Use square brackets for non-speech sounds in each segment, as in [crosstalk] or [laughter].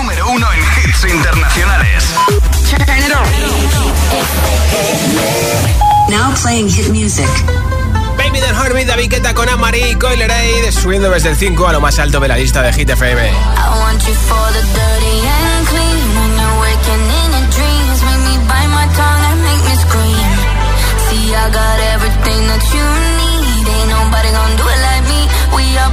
número uno en hits internacionales. Now playing hit music. Baby Don't Hurt Me, David Guetta con Amari y Coiler Aid, subiendo desde el 5 a lo más alto de la lista de Hit FM. I want you for the dirty and clean. When you're waking in your dreams, make me bite my tongue and make me scream. See, I got everything that you need. Ain't nobody gonna do it like me. We are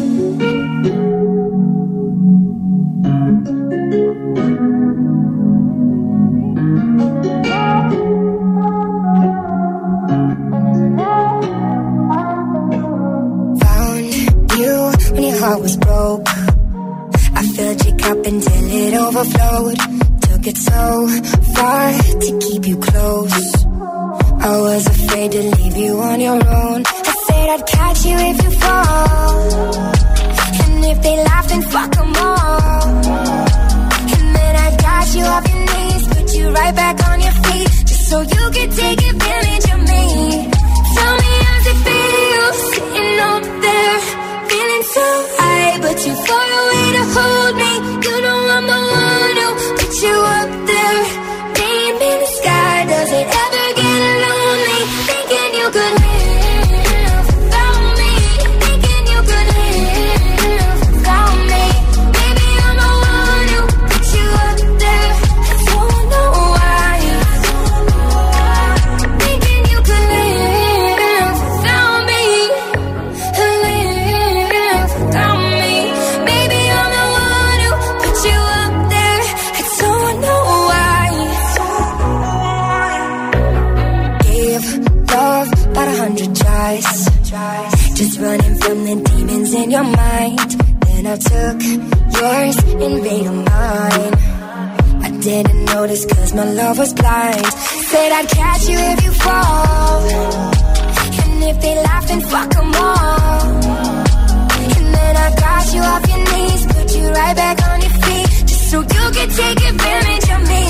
Your mind. Then I took yours and made mine. I didn't notice cause my love was blind. Said I'd catch you if you fall. And if they laugh, then fuck them all. And then I got you off your knees, put you right back on your feet. Just so you could take advantage of me.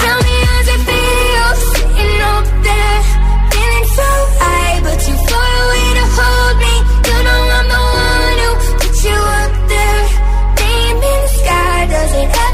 Tell me how's it feel sitting up there, feeling so high, but too far away to hold me. music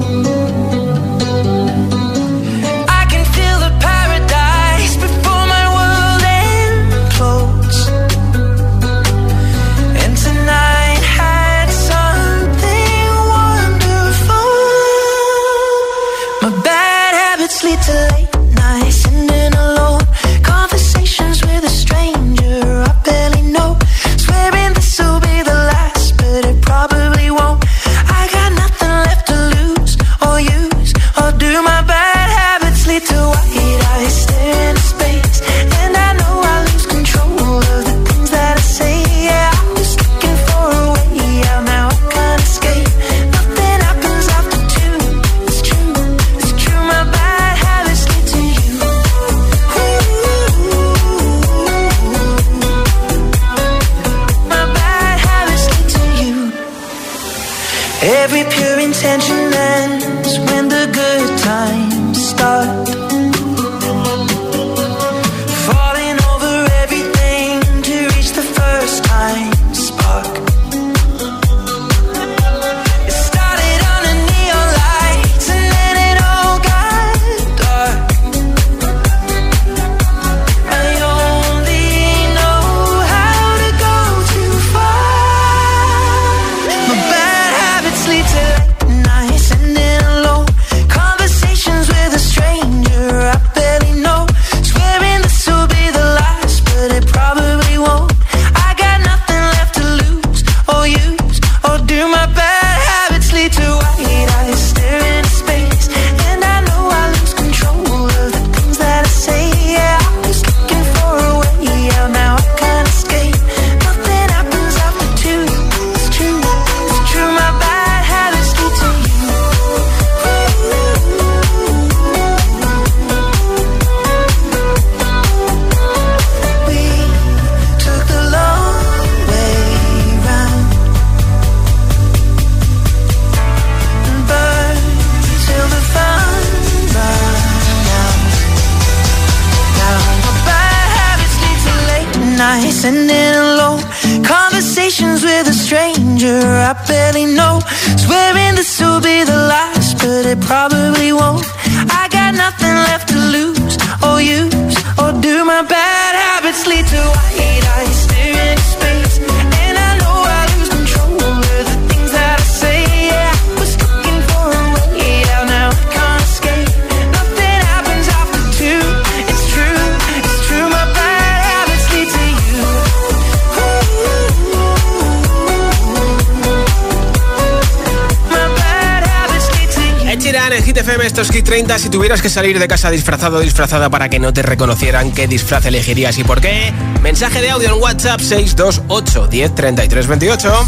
tuvieras que salir de casa disfrazado o disfrazada para que no te reconocieran, ¿qué disfraz elegirías y por qué? Mensaje de audio en WhatsApp 628 10 33 28.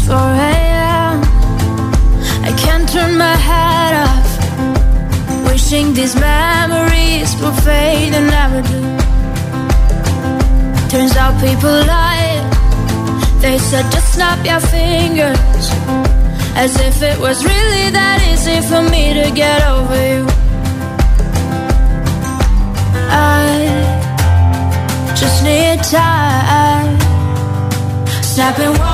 I can't turn my head off. Wishing these memories will fade and never do. Turns out people lie. They said just snap your fingers. As if it was really that easy for me to get over you. I just need time. Snapping.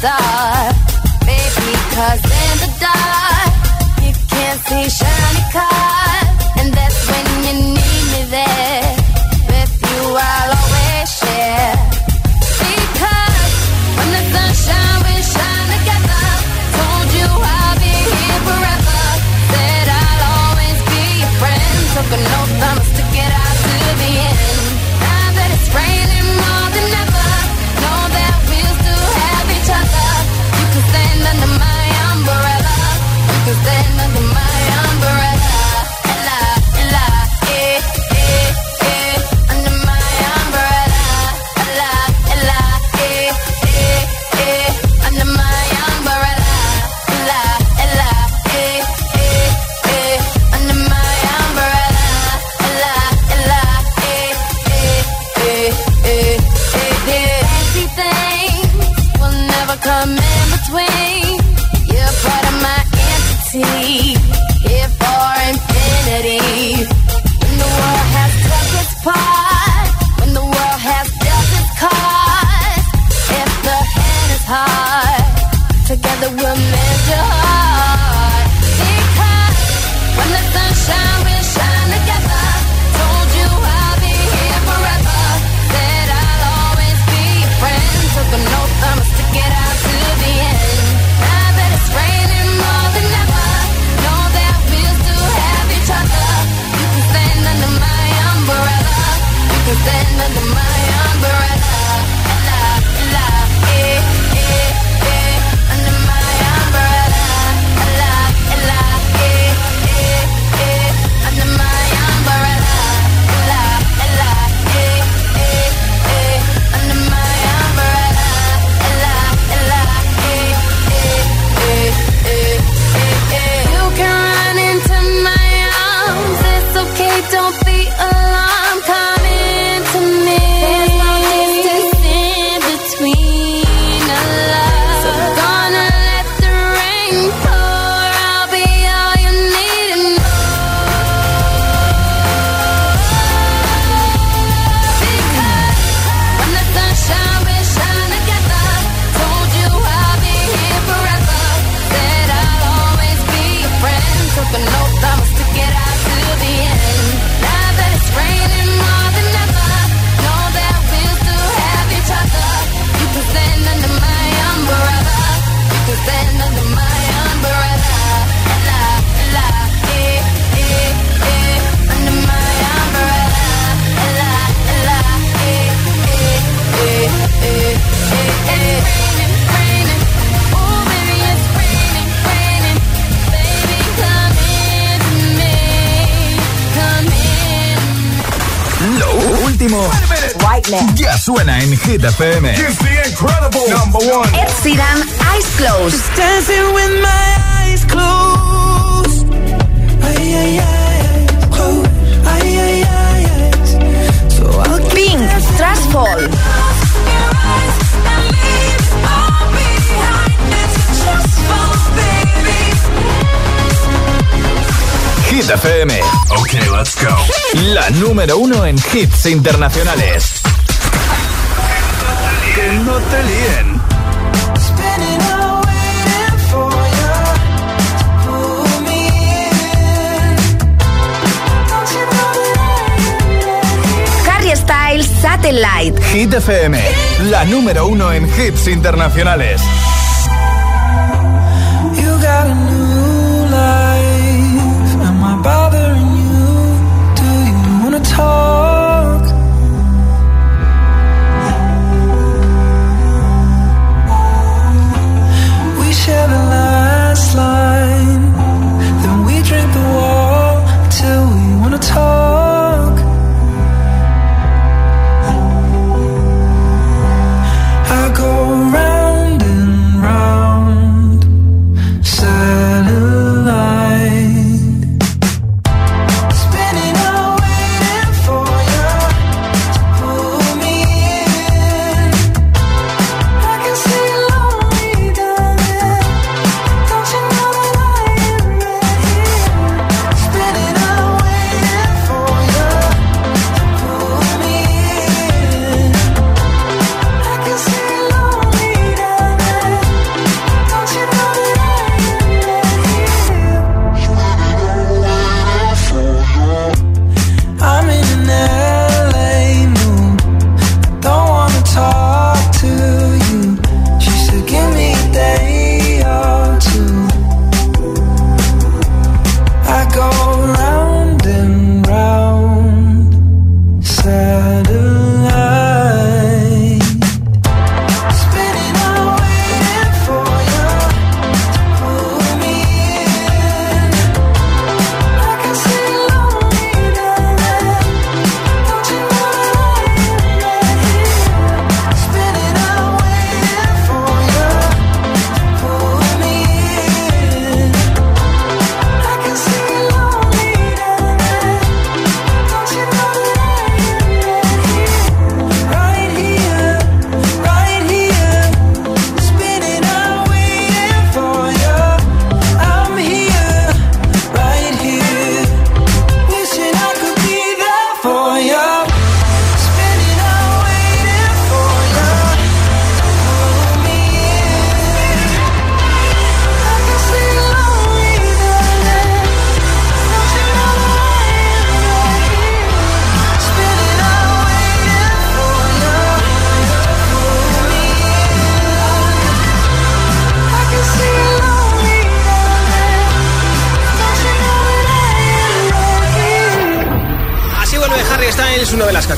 star. Baby, cause in the dark, you can't see shiny cars. And that's when you need me there. With you, I'll always share. Because when the we shine together. Told you I'll be here forever. Said I'll always be your friend. Took an oath, I'ma suena en Hit FM. It's the incredible number one. Ed Sheeran, Eyes Closed. Just dancing with my eyes closed. Ay, ay, ay, closed. Ay, ay, ay, ay. So I'll Pink, Trash Fall. Hit FM. Okay, let's go. La número uno en hits internacionales. Que no te líen. Harry Styles, Satellite. Hit FM. La número uno en hits internacionales. You got a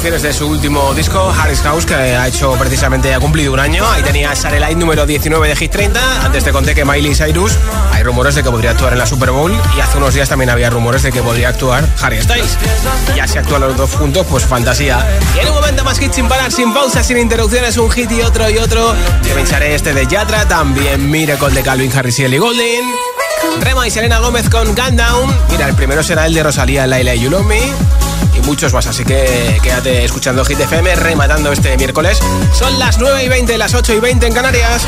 canciones de su último disco, Harry's House, que ha hecho precisamente, ha cumplido un año. Ahí tenía Satellite número 19 de Hit 30. Antes te conté que Miley Cyrus, hay rumores de que podría actuar en la Super Bowl. Y hace unos días también había rumores de que podría actuar Harry Styles. Ya si actúan los dos juntos, pues fantasía. Y en un momento más hit sin parar, sin pausas, sin interrupciones, un hit y otro y otro. Te pincharé este de Yatra, también Miracle de Calvin Harris y Ellie Goulding. Rema y Selena Gómez con Gun Down. Mira, el primero será el de Rosalía, Laila y You Love Me. Muchos más, así que quédate escuchando Hit FM, rematando este miércoles. Son las 9 y 20, las 8 y 20 en Canarias.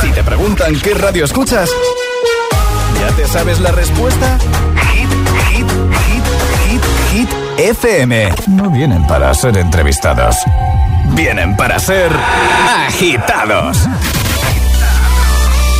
Si te preguntan qué radio escuchas, ¿ya te sabes la respuesta? Hit, hit, hit, hit, hit, FM. No vienen para ser entrevistados. Vienen para ser agitados.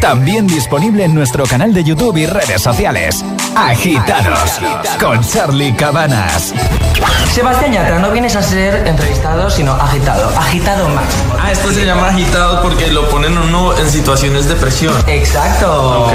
También disponible en nuestro canal de YouTube y redes sociales. Agitados con Charlie Cabanas. Sebastián Yatra, no vienes a ser entrevistado, sino agitado. Agitado máximo. Ah, esto se llama agitado porque lo ponen uno en situaciones de presión. Exacto. Ok.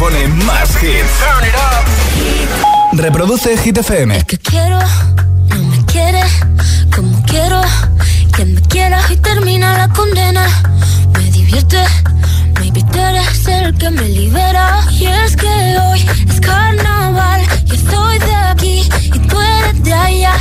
pone más hits. Reproduce Hit FM. Es que quiero, no me quiere, como quiero, que me quiera y termina la condena. Me divierte, maybe tú eres el que me libera. Y es que hoy es carnaval, yo estoy de aquí y tú eres de allá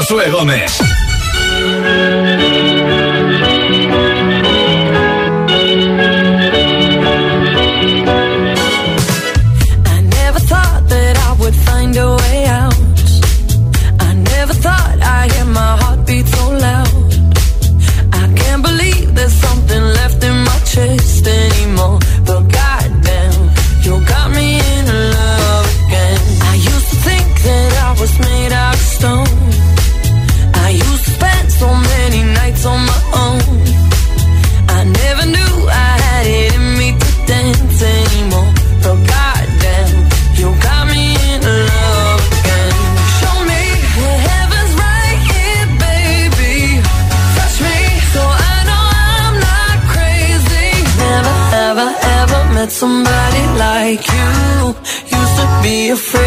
Josué Gómez. Afraid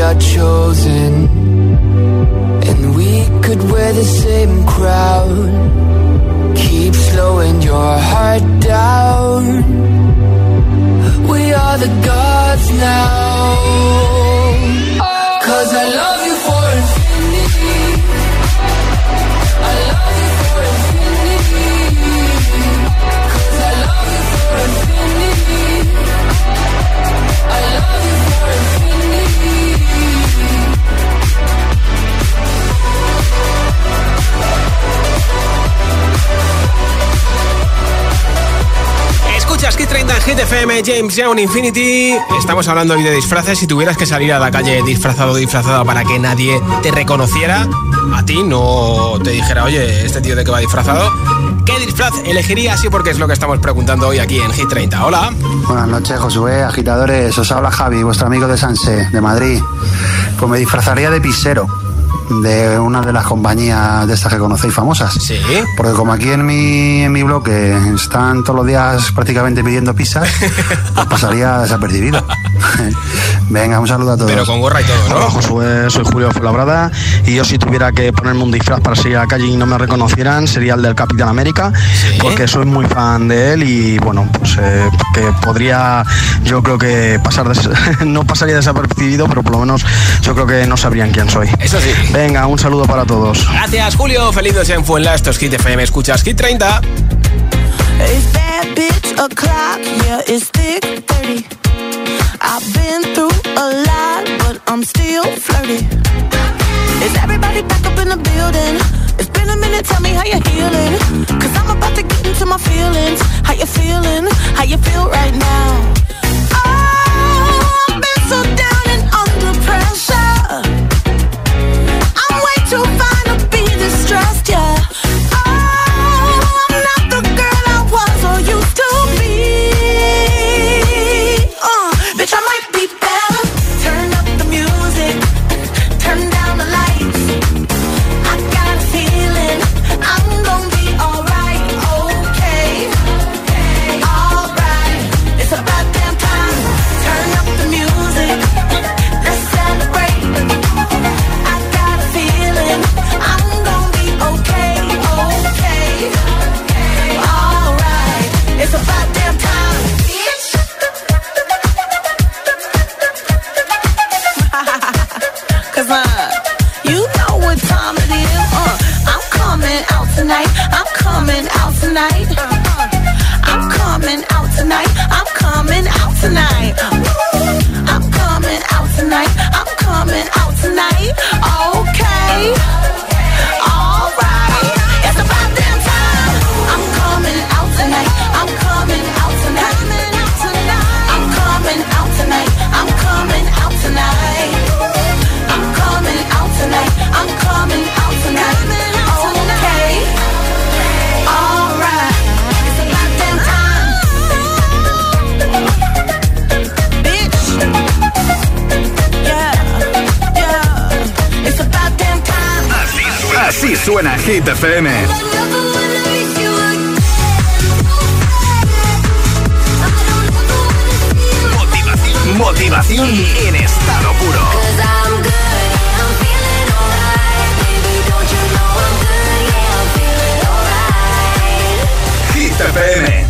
we are chosen And we could wear the same crown Keep slowing your heart down We are the gods now Cause I love you for infinity. I love you for infinity. Cause I love you for infinity. I love you for infinity. Escuchas Kit 30 en Hit FM, James Young Infinity. Estamos hablando hoy de disfraces. Si tuvieras que salir a la calle disfrazado o para que nadie te reconociera, a ti no te dijera, oye, este tío de qué va disfrazado, ¿qué disfraz elegirías? Y porque es lo que estamos preguntando hoy aquí en Hit 30. Hola. Buenas noches, Josué, agitadores. Os habla Javi, vuestro amigo de Sanse, de Madrid. Pues me disfrazaría de pisero de una de las compañías de estas que conocéis famosas. Sí. Porque como aquí en mi, en mi bloque están todos los días prácticamente pidiendo pizzas, [laughs] pues pasaría desapercibido. [laughs] Venga, un saludo a todos. Pero con gorra y todo, ¿no? Hola Josué, soy Julio Fuenlabrada y yo si tuviera que ponerme un disfraz para salir a la calle y no me reconocieran sería el del Capitán América porque soy muy fan de él y bueno, pues eh, que podría yo creo que pasar des- [laughs] no pasaría desapercibido pero por lo menos yo creo que no sabrían quién soy. Eso sí. Venga, un saludo para todos. Gracias, Julio. Feliz noche en Fuenla. Esto es Hit FM. Escuchas Hit 30. It's bad bitch o'clock, yeah, it's thick 30. I've been through a lot, but I'm still flirty. Is everybody back up in the building? It's been a minute, tell me how you're healing. Cause I'm about to get into my feelings. How you feeling? How you feel right now? Suena Hit FM. Motivación, motivación en estado puro. Hit FM.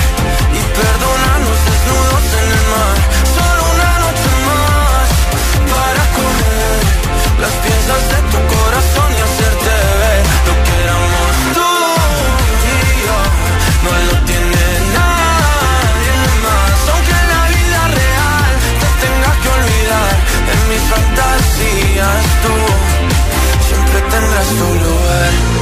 tendrás tu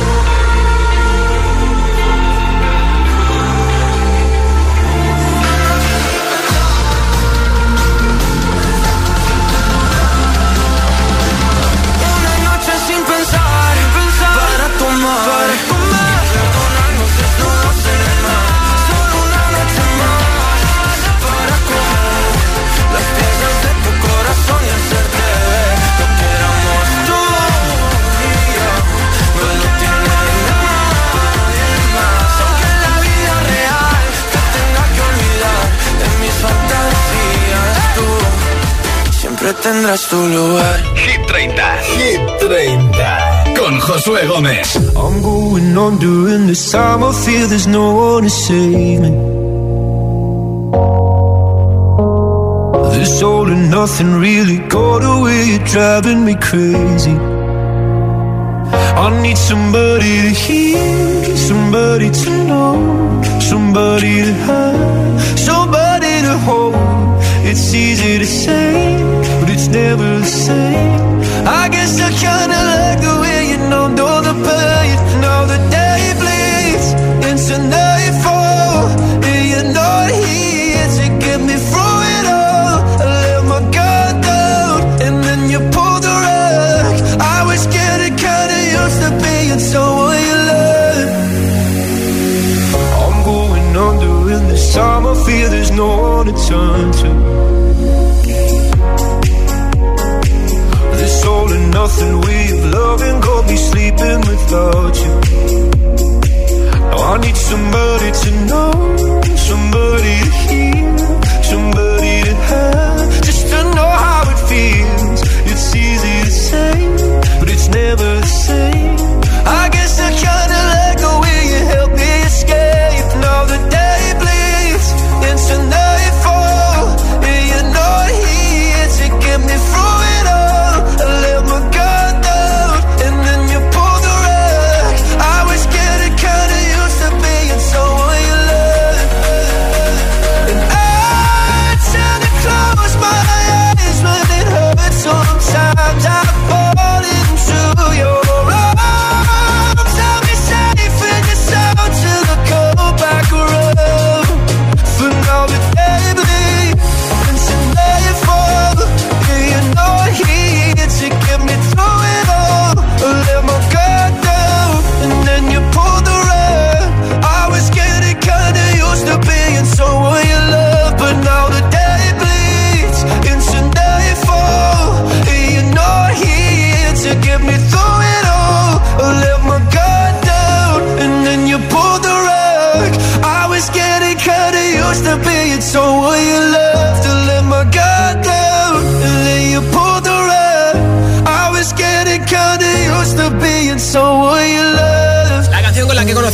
tendrás tu lugar. Hit 30, Hit 30. Con Josué Gómez. I'm going on during this time. I feel there's no one to save me. This all and nothing really got away. You're driving me crazy. I need somebody to hear, somebody to know, somebody to have, somebody to hold. It's easy to say it's never the same. I guess I kinda like the way you know, know the pain. Now the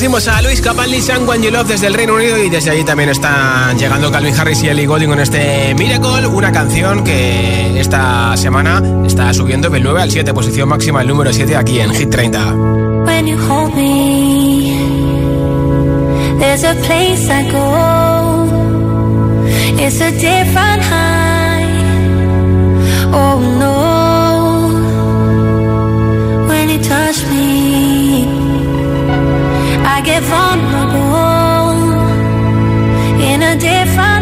conocimos a Luis Capaldi, San Juan Love desde el Reino Unido y desde allí también están llegando Calvin Harris y Ellie Goulding con este Miracle, una canción que esta semana está subiendo del 9 al 7, posición máxima el número 7 aquí en Hit 30. When you hold me, there's a place I go. It's a different high. Oh no. Get vulnerable in a different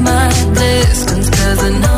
my distance, cause I know.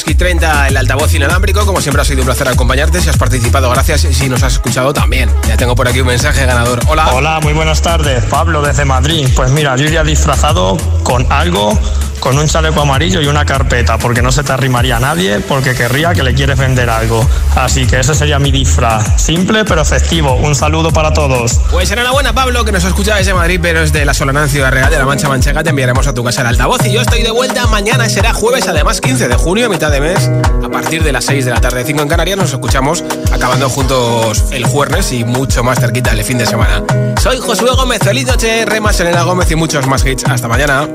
Hit 30 el altavoz inalámbrico. Como siempre ha sido un placer acompañarte. Si has participado, gracias. Y si nos has escuchado también. Ya tengo por aquí un mensaje ganador. Hola. Hola, muy buenas tardes. Pablo desde Madrid. Pues mira, yo iría disfrazado con algo con un chaleco amarillo y una carpeta, porque no se te arrimaría nadie, porque querría que le quieres vender algo. Así que ese sería mi disfraz. Simple pero efectivo. Un saludo para todos. Pues enhorabuena, Pablo, que nos escucha desde Madrid, pero es de la Solana Ciudad Real de la Mancha Manchega. Te enviaremos a tu casa el altavoz. Y yo estoy de vuelta mañana, será jueves, además 15 de junio, a mitad de mes, a partir de las 6 de la tarde, 5 en Canarias. Nos escuchamos acabando juntos el jueves y mucho más cerquita el fin de semana. Soy Josué Gómez, feliz noche, Remas Elena Gómez y muchos más hits. Hasta mañana.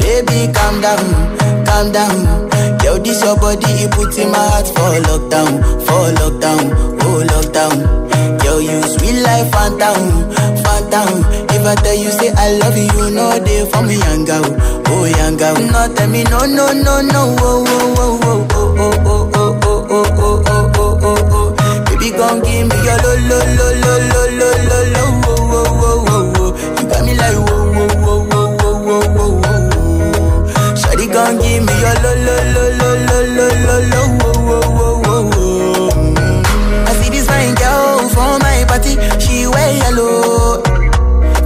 Baby, calm down, calm down. Yo, this your body, it puts in my heart for lockdown, for lockdown, oh lockdown. Yo, you sweet life, phantom, phantom. If I tell you say I love you, know they for me, young girl, oh young girl. No, tell me no, no, no, no, oh, oh, oh, oh, oh, oh, oh, oh, oh, oh, oh, oh, oh, oh. Baby, gon' give me your lo, lo, lo, lo, lo, lo, lo, lo, oh, oh, oh, oh, oh. You got me like whoa, whoa, whoa, whoa, whoa, whoa, whoa, whoa. Shawty gon' give me your lo lo lo lo lo lo lo lo party, she wear yellow.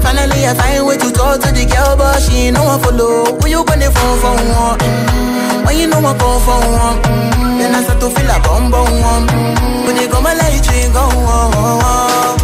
Finally I find way to talk to the girl, but she ain't no one follow. Who you gonna phone for one? Mm. When you know I come for one, mm. then I start to feel a bum bum one. Mm. When you come my light, you go on. Yeah, I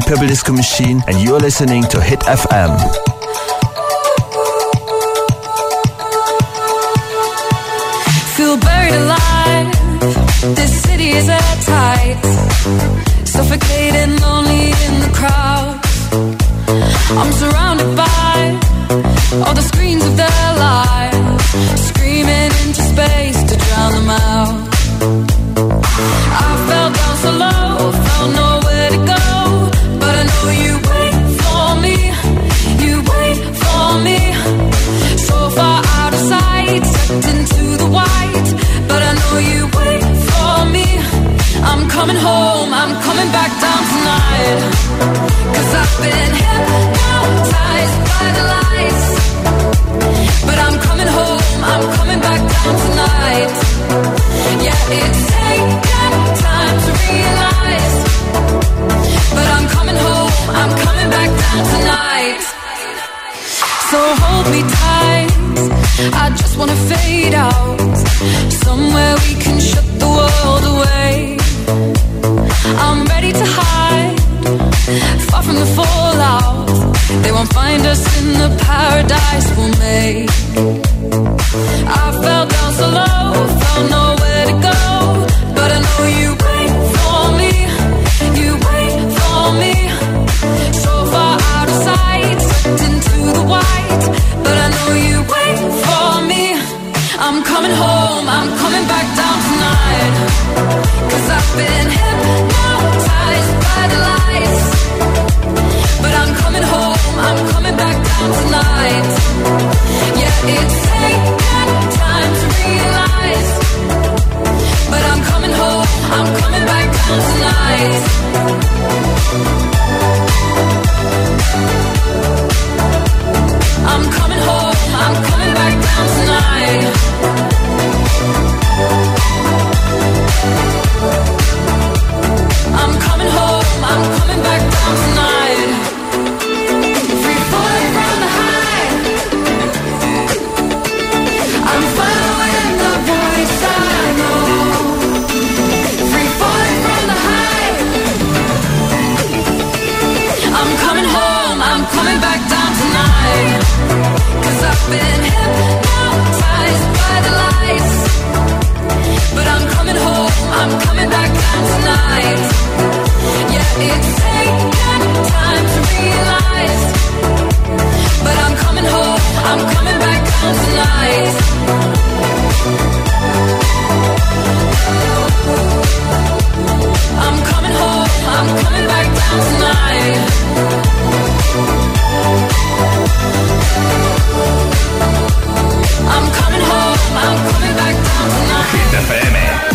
Hi, I'm Purple Disco Machine, and you're listening to Hit FM. Feel buried alive. This city is at tight. Suffocating, lonely in the crowd. I'm surrounded by all the screens of their lives, screaming into space to drown them out. I'm coming home, I'm coming back down tonight. I've been hypnotized by the lights. But I'm coming home, I'm coming back down tonight. Yeah, it's taken time to realize. But I'm coming home, I'm coming back down tonight. I'm coming home. I'm coming home, I'm coming back down tonight. Hit FM.